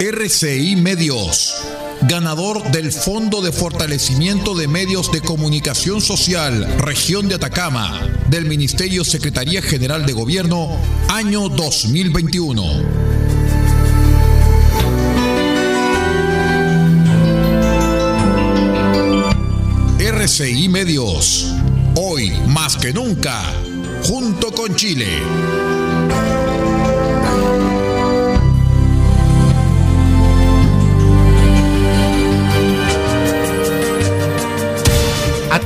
RCI Medios, ganador del Fondo de Fortalecimiento de Medios de Comunicación Social, Región de Atacama, del Ministerio Secretaría General de Gobierno, año 2021. RCI Medios, hoy más que nunca, junto con Chile.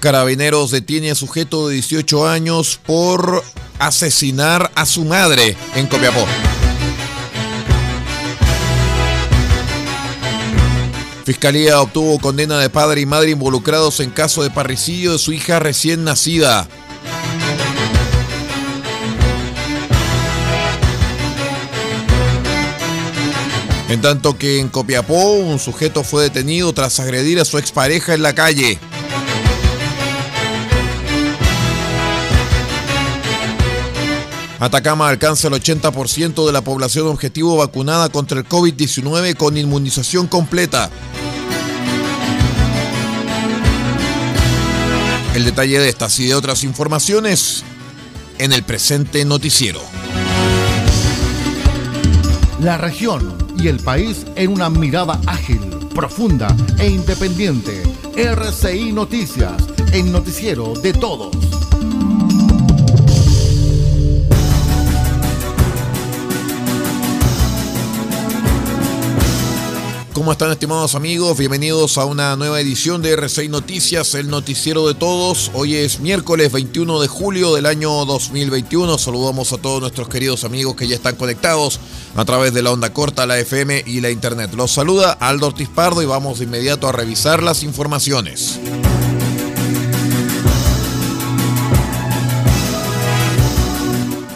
Carabineros detiene a sujeto de 18 años por asesinar a su madre en Copiapó. Fiscalía obtuvo condena de padre y madre involucrados en caso de parricidio de su hija recién nacida. En tanto que en Copiapó un sujeto fue detenido tras agredir a su expareja en la calle. Atacama alcanza el 80% de la población objetivo vacunada contra el COVID-19 con inmunización completa. El detalle de estas y de otras informaciones en el presente noticiero. La región y el país en una mirada ágil, profunda e independiente. RCI Noticias, el noticiero de todos. ¿Cómo están estimados amigos? Bienvenidos a una nueva edición de R6 Noticias, el noticiero de todos. Hoy es miércoles 21 de julio del año 2021. Saludamos a todos nuestros queridos amigos que ya están conectados a través de la onda corta, la FM y la internet. Los saluda Aldo Ortiz Pardo y vamos de inmediato a revisar las informaciones.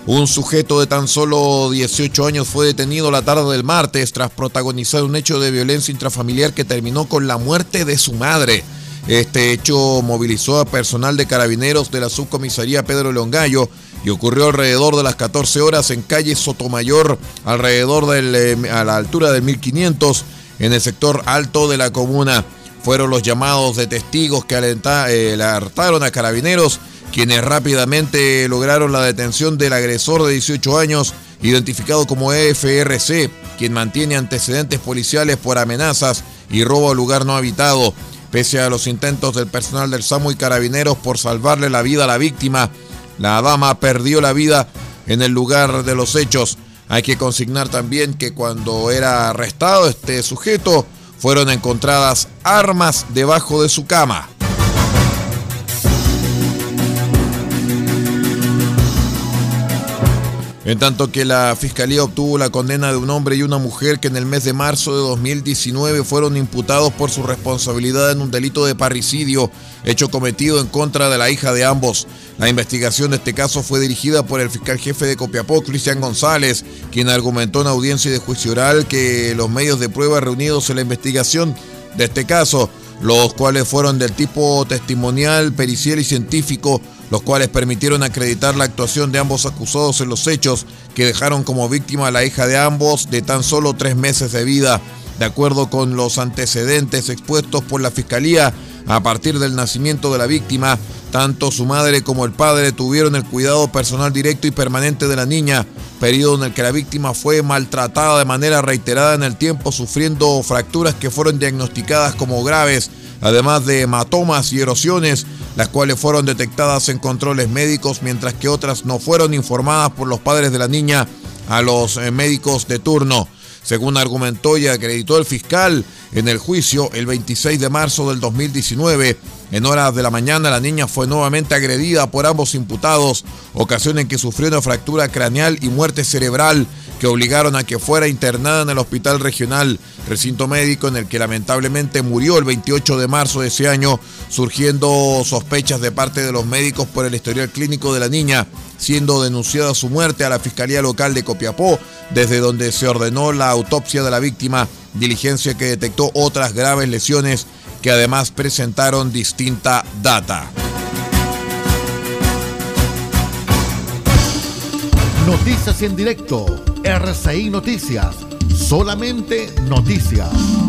Un sujeto de tan solo 18 años fue detenido la tarde del martes tras protagonizar un hecho de violencia intrafamiliar que terminó con la muerte de su madre. Este hecho movilizó a personal de carabineros de la subcomisaría Pedro Longallo y ocurrió alrededor de las 14 horas en calle Sotomayor, alrededor del, a la altura del 1500, en el sector alto de la comuna. Fueron los llamados de testigos que eh, alertaron a carabineros quienes rápidamente lograron la detención del agresor de 18 años, identificado como EFRC, quien mantiene antecedentes policiales por amenazas y robo a lugar no habitado. Pese a los intentos del personal del SAMU y carabineros por salvarle la vida a la víctima, la dama perdió la vida en el lugar de los hechos. Hay que consignar también que cuando era arrestado este sujeto, fueron encontradas armas debajo de su cama. En tanto que la Fiscalía obtuvo la condena de un hombre y una mujer que en el mes de marzo de 2019 fueron imputados por su responsabilidad en un delito de parricidio, hecho cometido en contra de la hija de ambos. La investigación de este caso fue dirigida por el fiscal jefe de Copiapó, Cristian González, quien argumentó en audiencia de juicio oral que los medios de prueba reunidos en la investigación de este caso, los cuales fueron del tipo testimonial, pericial y científico, los cuales permitieron acreditar la actuación de ambos acusados en los hechos que dejaron como víctima a la hija de ambos de tan solo tres meses de vida. De acuerdo con los antecedentes expuestos por la Fiscalía, a partir del nacimiento de la víctima, Tanto su madre como el padre tuvieron el cuidado personal directo y permanente de la niña, periodo en el que la víctima fue maltratada de manera reiterada en el tiempo, sufriendo fracturas que fueron diagnosticadas como graves, además de hematomas y erosiones, las cuales fueron detectadas en controles médicos, mientras que otras no fueron informadas por los padres de la niña a los eh, médicos de turno. Según argumentó y acreditó el fiscal en el juicio el 26 de marzo del 2019, en horas de la mañana la niña fue nuevamente agredida por ambos imputados, ocasión en que sufrió una fractura craneal y muerte cerebral que obligaron a que fuera internada en el hospital regional, recinto médico en el que lamentablemente murió el 28 de marzo de ese año, surgiendo sospechas de parte de los médicos por el historial clínico de la niña, siendo denunciada su muerte a la Fiscalía Local de Copiapó, desde donde se ordenó la autopsia de la víctima, diligencia que detectó otras graves lesiones que además presentaron distinta data. Noticias en directo RCI Noticias. Solamente noticias.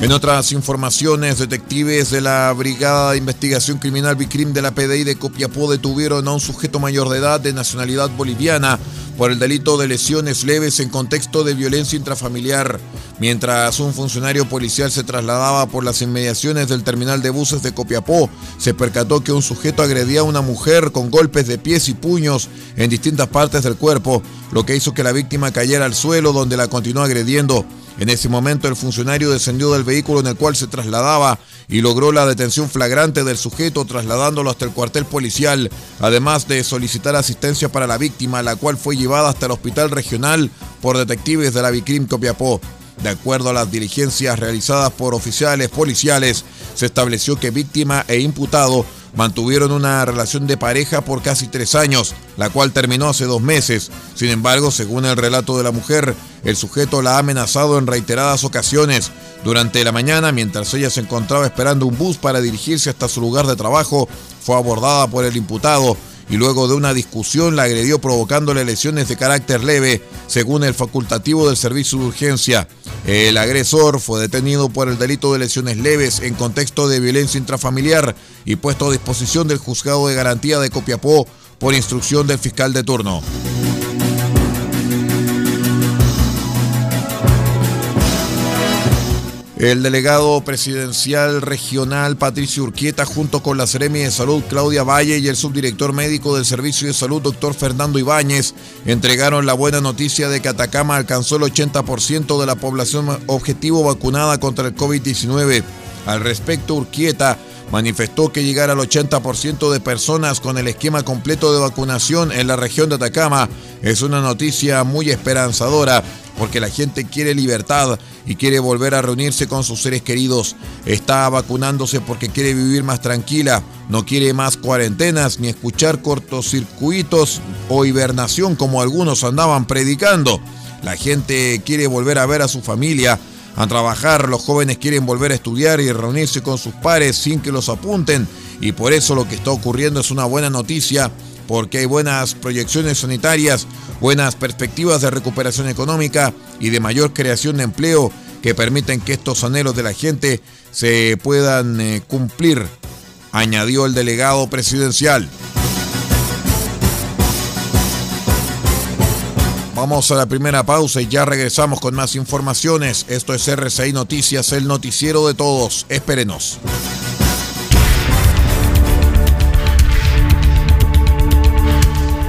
En otras informaciones, detectives de la Brigada de Investigación Criminal Bicrim de la PDI de Copiapó detuvieron a un sujeto mayor de edad de nacionalidad boliviana por el delito de lesiones leves en contexto de violencia intrafamiliar, mientras un funcionario policial se trasladaba por las inmediaciones del terminal de buses de Copiapó, se percató que un sujeto agredía a una mujer con golpes de pies y puños en distintas partes del cuerpo, lo que hizo que la víctima cayera al suelo donde la continuó agrediendo. En ese momento el funcionario descendió del vehículo en el cual se trasladaba y logró la detención flagrante del sujeto trasladándolo hasta el cuartel policial, además de solicitar asistencia para la víctima, la cual fue llevada hasta el hospital regional por detectives de la Vicrim Copiapó. De acuerdo a las diligencias realizadas por oficiales policiales, se estableció que víctima e imputado mantuvieron una relación de pareja por casi tres años, la cual terminó hace dos meses. Sin embargo, según el relato de la mujer, el sujeto la ha amenazado en reiteradas ocasiones. Durante la mañana, mientras ella se encontraba esperando un bus para dirigirse hasta su lugar de trabajo, fue abordada por el imputado y luego de una discusión la agredió provocándole lesiones de carácter leve, según el facultativo del servicio de urgencia. El agresor fue detenido por el delito de lesiones leves en contexto de violencia intrafamiliar y puesto a disposición del juzgado de garantía de Copiapó por instrucción del fiscal de turno. El delegado presidencial regional Patricio Urquieta, junto con la Seremi de Salud Claudia Valle y el subdirector médico del Servicio de Salud doctor Fernando Ibáñez, entregaron la buena noticia de que Atacama alcanzó el 80% de la población objetivo vacunada contra el COVID-19. Al respecto, Urquieta manifestó que llegar al 80% de personas con el esquema completo de vacunación en la región de Atacama es una noticia muy esperanzadora porque la gente quiere libertad y quiere volver a reunirse con sus seres queridos. Está vacunándose porque quiere vivir más tranquila, no quiere más cuarentenas ni escuchar cortocircuitos o hibernación como algunos andaban predicando. La gente quiere volver a ver a su familia, a trabajar, los jóvenes quieren volver a estudiar y reunirse con sus pares sin que los apunten y por eso lo que está ocurriendo es una buena noticia porque hay buenas proyecciones sanitarias, buenas perspectivas de recuperación económica y de mayor creación de empleo que permiten que estos anhelos de la gente se puedan eh, cumplir, añadió el delegado presidencial. Vamos a la primera pausa y ya regresamos con más informaciones. Esto es RCI Noticias, el noticiero de todos. Espérenos.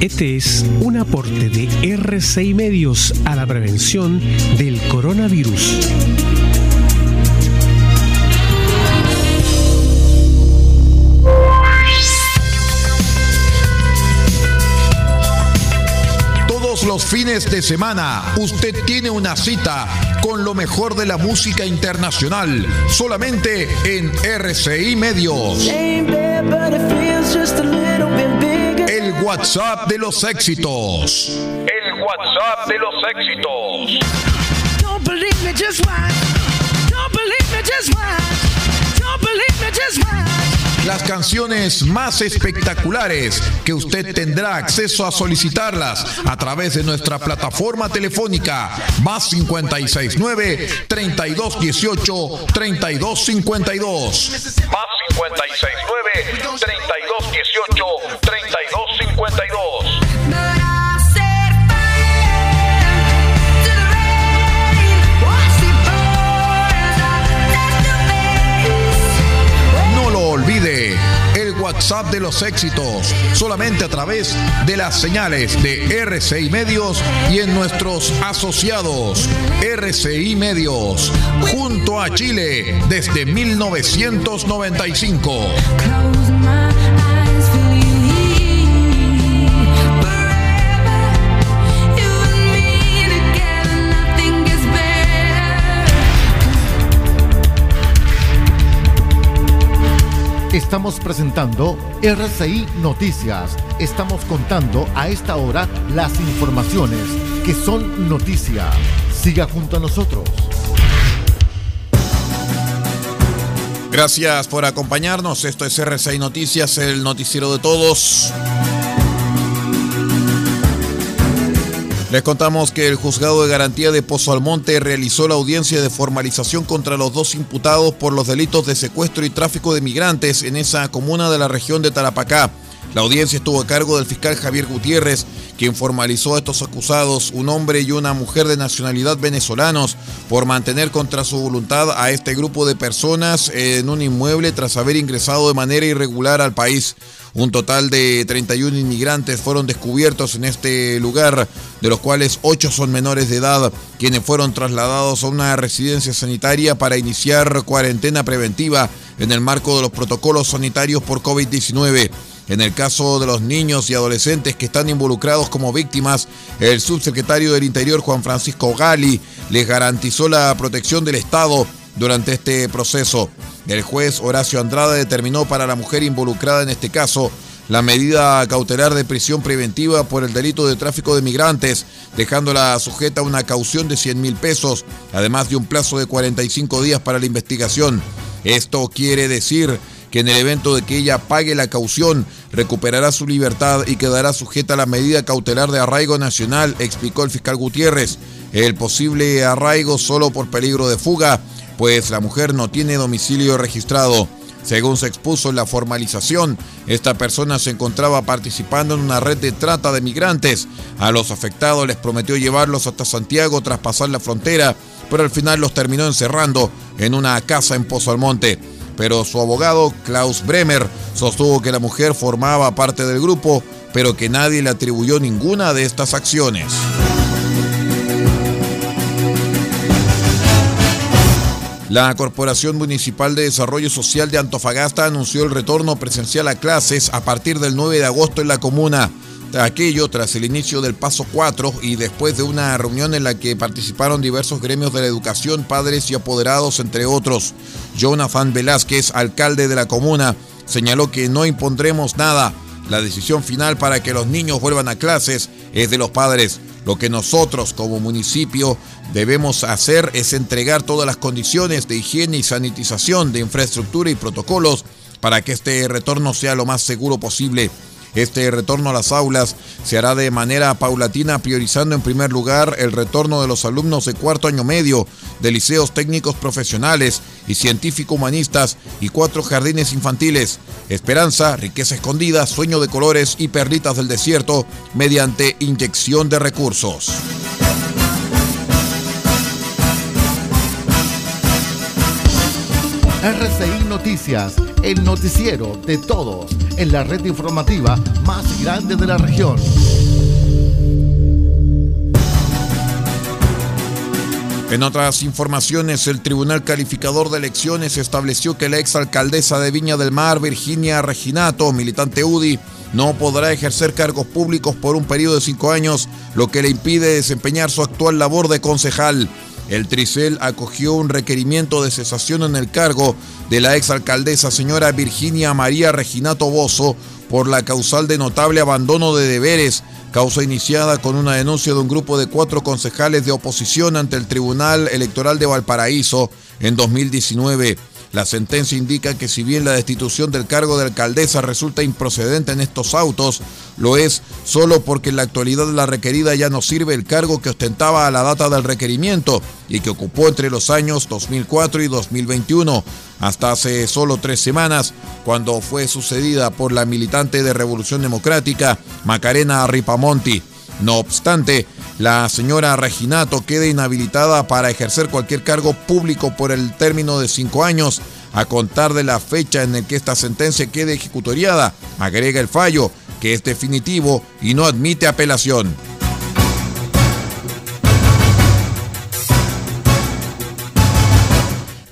Este es un aporte de RCI Medios a la prevención del coronavirus. los fines de semana usted tiene una cita con lo mejor de la música internacional, solamente en RCI Medios. WhatsApp de los éxitos. El WhatsApp de los éxitos. Don't believe me, just watch. Don't believe me, just watch. Don't believe me, just watch las canciones más espectaculares que usted tendrá acceso a solicitarlas a través de nuestra plataforma telefónica más 569 3218 3252 más 569 3218 WhatsApp de los éxitos, solamente a través de las señales de RCI Medios y en nuestros asociados RCI Medios, junto a Chile desde 1995. Presentando RCI Noticias. Estamos contando a esta hora las informaciones que son noticia. Siga junto a nosotros. Gracias por acompañarnos. Esto es RCI Noticias, el noticiero de todos. Les contamos que el juzgado de garantía de Pozo Almonte realizó la audiencia de formalización contra los dos imputados por los delitos de secuestro y tráfico de migrantes en esa comuna de la región de Tarapacá. La audiencia estuvo a cargo del fiscal Javier Gutiérrez, quien formalizó a estos acusados, un hombre y una mujer de nacionalidad venezolanos, por mantener contra su voluntad a este grupo de personas en un inmueble tras haber ingresado de manera irregular al país. Un total de 31 inmigrantes fueron descubiertos en este lugar, de los cuales 8 son menores de edad, quienes fueron trasladados a una residencia sanitaria para iniciar cuarentena preventiva en el marco de los protocolos sanitarios por COVID-19. En el caso de los niños y adolescentes que están involucrados como víctimas, el subsecretario del Interior Juan Francisco Gali les garantizó la protección del Estado durante este proceso. El juez Horacio Andrade determinó para la mujer involucrada en este caso la medida cautelar de prisión preventiva por el delito de tráfico de migrantes, dejándola sujeta a una caución de 100 mil pesos, además de un plazo de 45 días para la investigación. Esto quiere decir que en el evento de que ella pague la caución, recuperará su libertad y quedará sujeta a la medida cautelar de arraigo nacional, explicó el fiscal Gutiérrez. El posible arraigo solo por peligro de fuga, pues la mujer no tiene domicilio registrado. Según se expuso en la formalización, esta persona se encontraba participando en una red de trata de migrantes. A los afectados les prometió llevarlos hasta Santiago tras pasar la frontera, pero al final los terminó encerrando en una casa en Pozo Almonte pero su abogado, Klaus Bremer, sostuvo que la mujer formaba parte del grupo, pero que nadie le atribuyó ninguna de estas acciones. La Corporación Municipal de Desarrollo Social de Antofagasta anunció el retorno presencial a clases a partir del 9 de agosto en la comuna. Aquello tras el inicio del paso 4 y después de una reunión en la que participaron diversos gremios de la educación, padres y apoderados, entre otros. Jonathan Velázquez, alcalde de la comuna, señaló que no impondremos nada. La decisión final para que los niños vuelvan a clases es de los padres. Lo que nosotros como municipio debemos hacer es entregar todas las condiciones de higiene y sanitización, de infraestructura y protocolos para que este retorno sea lo más seguro posible. Este retorno a las aulas se hará de manera paulatina, priorizando en primer lugar el retorno de los alumnos de cuarto año medio de liceos técnicos profesionales y científico-humanistas y cuatro jardines infantiles. Esperanza, riqueza escondida, sueño de colores y perlitas del desierto mediante inyección de recursos. RCI Noticias, el noticiero de todos en la red informativa más grande de la región. En otras informaciones, el Tribunal Calificador de Elecciones estableció que la exalcaldesa de Viña del Mar, Virginia Reginato, militante UDI, no podrá ejercer cargos públicos por un periodo de cinco años, lo que le impide desempeñar su actual labor de concejal. El Tricel acogió un requerimiento de cesación en el cargo de la exalcaldesa señora Virginia María Reginato Bozo por la causal de notable abandono de deberes, causa iniciada con una denuncia de un grupo de cuatro concejales de oposición ante el Tribunal Electoral de Valparaíso en 2019. La sentencia indica que si bien la destitución del cargo de alcaldesa resulta improcedente en estos autos, lo es solo porque en la actualidad la requerida ya no sirve el cargo que ostentaba a la data del requerimiento y que ocupó entre los años 2004 y 2021, hasta hace solo tres semanas, cuando fue sucedida por la militante de Revolución Democrática, Macarena Ripamonti. No obstante, la señora Reginato queda inhabilitada para ejercer cualquier cargo público por el término de cinco años, a contar de la fecha en que esta sentencia quede ejecutoriada, agrega el fallo, que es definitivo y no admite apelación.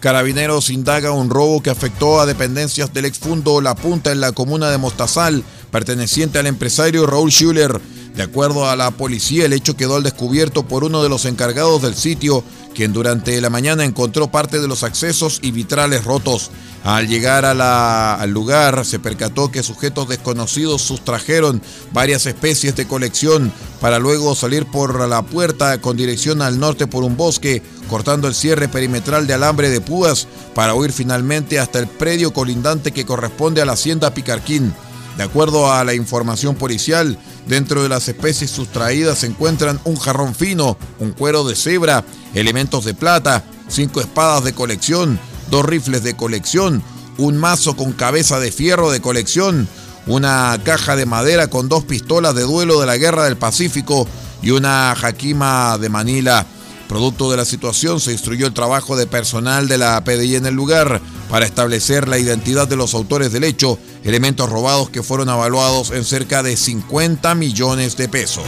Carabineros indaga un robo que afectó a dependencias del exfundo La Punta en la comuna de Mostazal, perteneciente al empresario Raúl Schuller. De acuerdo a la policía, el hecho quedó al descubierto por uno de los encargados del sitio, quien durante la mañana encontró parte de los accesos y vitrales rotos. Al llegar al lugar, se percató que sujetos desconocidos sustrajeron varias especies de colección para luego salir por la puerta con dirección al norte por un bosque, cortando el cierre perimetral de alambre de púas para huir finalmente hasta el predio colindante que corresponde a la hacienda Picarquín. De acuerdo a la información policial, dentro de las especies sustraídas se encuentran un jarrón fino, un cuero de cebra, elementos de plata, cinco espadas de colección, dos rifles de colección, un mazo con cabeza de fierro de colección, una caja de madera con dos pistolas de duelo de la Guerra del Pacífico y una jaquima de Manila. Producto de la situación, se instruyó el trabajo de personal de la PDI en el lugar para establecer la identidad de los autores del hecho, elementos robados que fueron evaluados en cerca de 50 millones de pesos.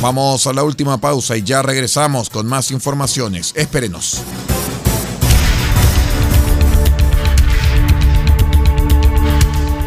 Vamos a la última pausa y ya regresamos con más informaciones. Espérenos.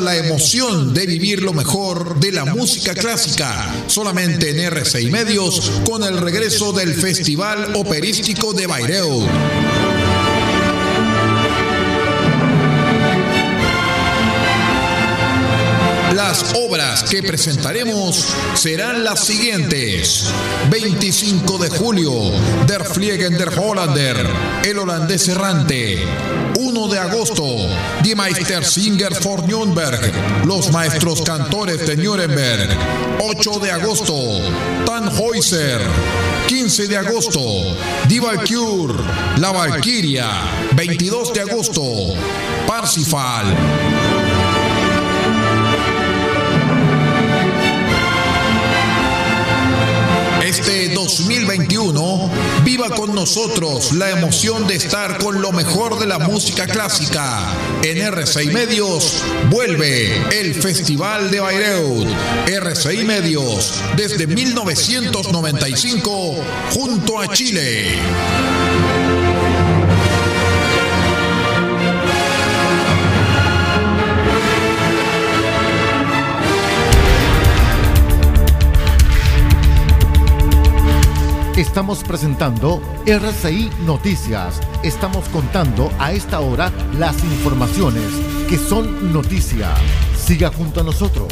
La emoción de vivir lo mejor de la música clásica, solamente en R6 Medios con el regreso del Festival Operístico de Bayreuth. Las obras que presentaremos serán las siguientes. 25 de julio, Der Fliegen der Hollander, El holandés errante. 1 de agosto, Die Meistersinger for Nürnberg, Los maestros cantores de Nuremberg. 8 de agosto, Tannhäuser. 15 de agosto, Die Valkyr, La Valkyria. 22 de agosto, Parsifal. Este 2021, viva con nosotros la emoción de estar con lo mejor de la música clásica. En RCI Medios vuelve el Festival de Bayreuth. RCI Medios, desde 1995, junto a Chile. Estamos presentando RCI Noticias. Estamos contando a esta hora las informaciones que son noticia. Siga junto a nosotros.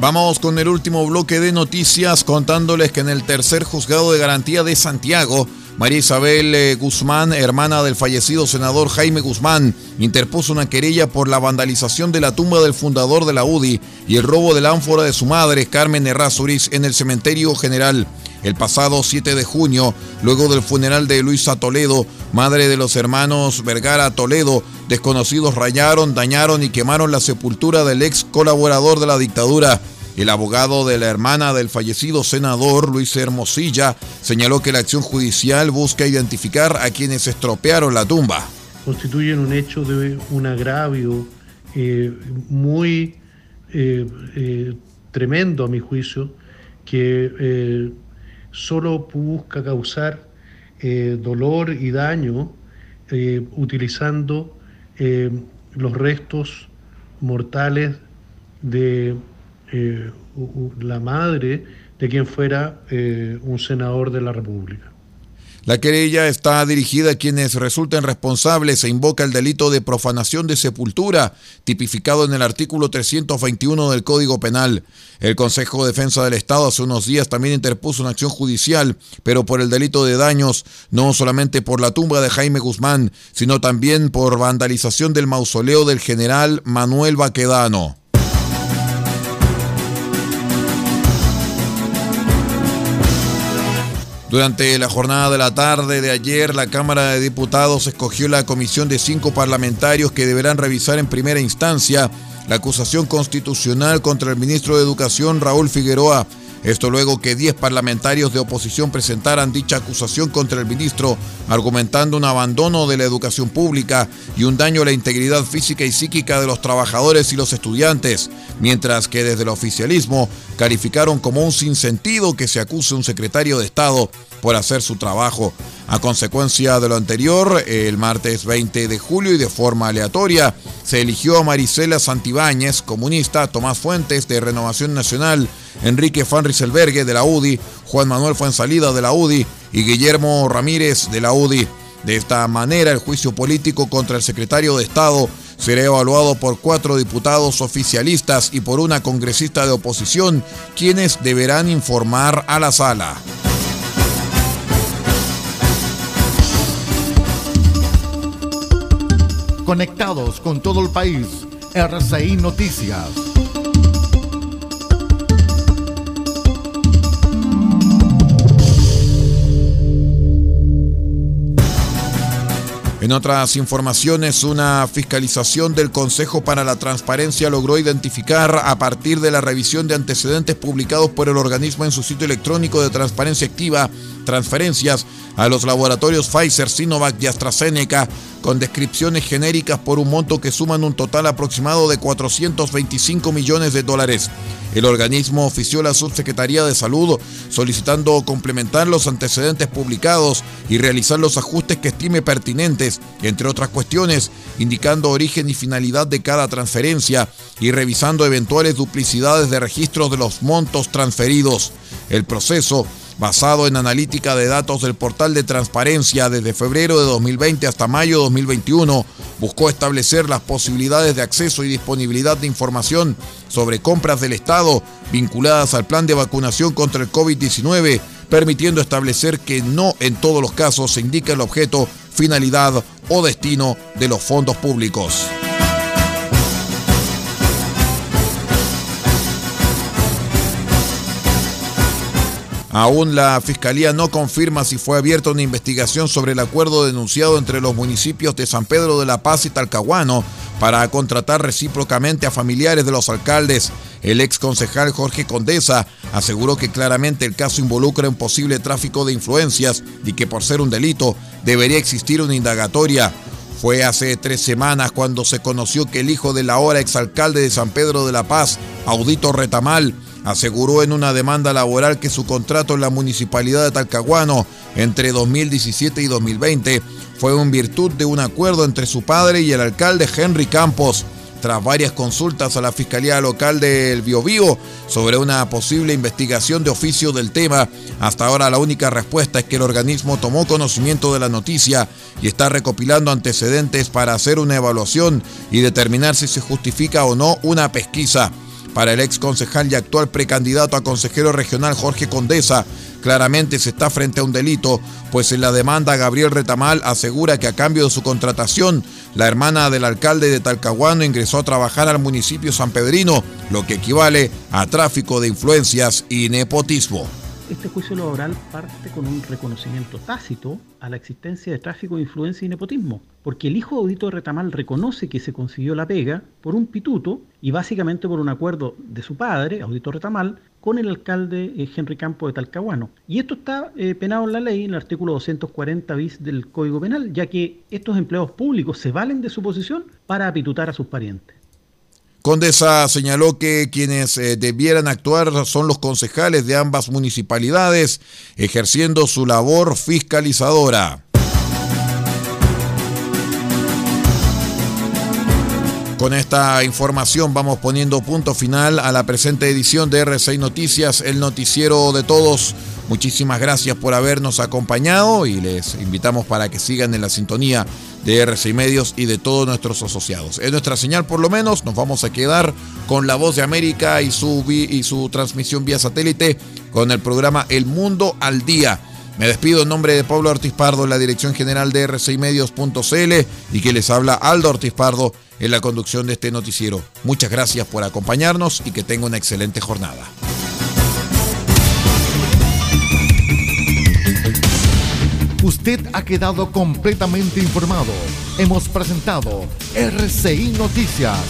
Vamos con el último bloque de noticias contándoles que en el tercer juzgado de garantía de Santiago María Isabel eh, Guzmán, hermana del fallecido senador Jaime Guzmán, interpuso una querella por la vandalización de la tumba del fundador de la UDI y el robo de la ánfora de su madre, Carmen Errázuriz, en el cementerio general. El pasado 7 de junio, luego del funeral de Luisa Toledo, madre de los hermanos Vergara Toledo, desconocidos rayaron, dañaron y quemaron la sepultura del ex colaborador de la dictadura. El abogado de la hermana del fallecido senador, Luis Hermosilla, señaló que la acción judicial busca identificar a quienes estropearon la tumba. Constituyen un hecho de un agravio eh, muy eh, eh, tremendo a mi juicio, que solo busca causar dolor y daño utilizando los restos mortales de eh, la madre de quien fuera eh, un senador de la República. La querella está dirigida a quienes resulten responsables e invoca el delito de profanación de sepultura, tipificado en el artículo 321 del Código Penal. El Consejo de Defensa del Estado hace unos días también interpuso una acción judicial, pero por el delito de daños, no solamente por la tumba de Jaime Guzmán, sino también por vandalización del mausoleo del general Manuel Baquedano. Durante la jornada de la tarde de ayer, la Cámara de Diputados escogió la comisión de cinco parlamentarios que deberán revisar en primera instancia la acusación constitucional contra el ministro de Educación Raúl Figueroa esto luego que 10 parlamentarios de oposición presentaran dicha acusación contra el ministro, argumentando un abandono de la educación pública y un daño a la integridad física y psíquica de los trabajadores y los estudiantes, mientras que desde el oficialismo calificaron como un sinsentido que se acuse a un secretario de Estado por hacer su trabajo. A consecuencia de lo anterior, el martes 20 de julio y de forma aleatoria, se eligió a Marisela Santibáñez, comunista, Tomás Fuentes de Renovación Nacional, Enrique Van de la UDI, Juan Manuel Fuensalida de la UDI y Guillermo Ramírez de la UDI. De esta manera, el juicio político contra el secretario de Estado será evaluado por cuatro diputados oficialistas y por una congresista de oposición, quienes deberán informar a la sala. Conectados con todo el país, RCI Noticias. En otras informaciones, una fiscalización del Consejo para la Transparencia logró identificar a partir de la revisión de antecedentes publicados por el organismo en su sitio electrónico de transparencia activa transferencias a los laboratorios Pfizer, Sinovac y AstraZeneca con descripciones genéricas por un monto que suman un total aproximado de 425 millones de dólares. El organismo ofició a la Subsecretaría de Salud solicitando complementar los antecedentes publicados y realizar los ajustes que estime pertinentes, entre otras cuestiones, indicando origen y finalidad de cada transferencia y revisando eventuales duplicidades de registros de los montos transferidos. El proceso basado en analítica de datos del portal de transparencia desde febrero de 2020 hasta mayo de 2021, buscó establecer las posibilidades de acceso y disponibilidad de información sobre compras del Estado vinculadas al plan de vacunación contra el COVID-19, permitiendo establecer que no en todos los casos se indica el objeto, finalidad o destino de los fondos públicos. Aún la Fiscalía no confirma si fue abierta una investigación sobre el acuerdo denunciado entre los municipios de San Pedro de la Paz y Talcahuano para contratar recíprocamente a familiares de los alcaldes. El ex concejal Jorge Condesa aseguró que claramente el caso involucra un posible tráfico de influencias y que por ser un delito debería existir una indagatoria. Fue hace tres semanas cuando se conoció que el hijo del ahora exalcalde de San Pedro de la Paz, Audito Retamal, aseguró en una demanda laboral que su contrato en la municipalidad de Talcahuano entre 2017 y 2020 fue en virtud de un acuerdo entre su padre y el alcalde Henry Campos. Tras varias consultas a la Fiscalía Local del Biobío sobre una posible investigación de oficio del tema, hasta ahora la única respuesta es que el organismo tomó conocimiento de la noticia y está recopilando antecedentes para hacer una evaluación y determinar si se justifica o no una pesquisa. Para el ex concejal y actual precandidato a consejero regional Jorge Condesa, claramente se está frente a un delito, pues en la demanda Gabriel Retamal asegura que a cambio de su contratación, la hermana del alcalde de Talcahuano ingresó a trabajar al municipio San Pedrino, lo que equivale a tráfico de influencias y nepotismo. Este juicio laboral parte con un reconocimiento tácito a la existencia de tráfico de influencia y nepotismo, porque el hijo de Audito de Retamal reconoce que se consiguió la pega por un pituto y básicamente por un acuerdo de su padre, Audito Retamal, con el alcalde eh, Henry Campo de Talcahuano. Y esto está eh, penado en la ley, en el artículo 240 bis del Código Penal, ya que estos empleados públicos se valen de su posición para apitutar a sus parientes. Condesa señaló que quienes eh, debieran actuar son los concejales de ambas municipalidades, ejerciendo su labor fiscalizadora. Con esta información vamos poniendo punto final a la presente edición de R6 Noticias, el noticiero de todos. Muchísimas gracias por habernos acompañado y les invitamos para que sigan en la sintonía de RCI Medios y de todos nuestros asociados. En nuestra señal, por lo menos, nos vamos a quedar con La Voz de América y su, y su transmisión vía satélite con el programa El Mundo al Día. Me despido en nombre de Pablo Ortiz Pardo la dirección general de R6Medios.cl y que les habla Aldo Ortiz Pardo en la conducción de este noticiero. Muchas gracias por acompañarnos y que tenga una excelente jornada. Usted ha quedado completamente informado. Hemos presentado RCI Noticias,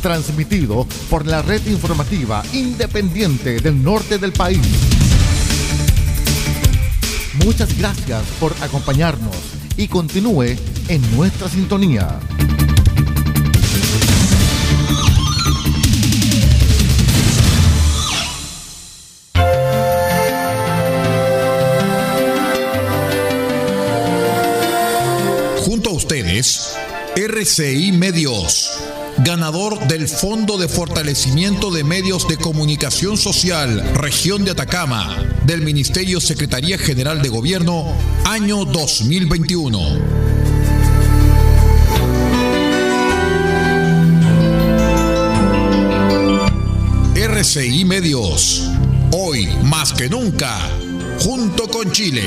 transmitido por la red informativa independiente del norte del país. Muchas gracias por acompañarnos y continúe en nuestra sintonía. RCI Medios, ganador del Fondo de Fortalecimiento de Medios de Comunicación Social, Región de Atacama, del Ministerio Secretaría General de Gobierno, año 2021. RCI Medios, hoy más que nunca, junto con Chile.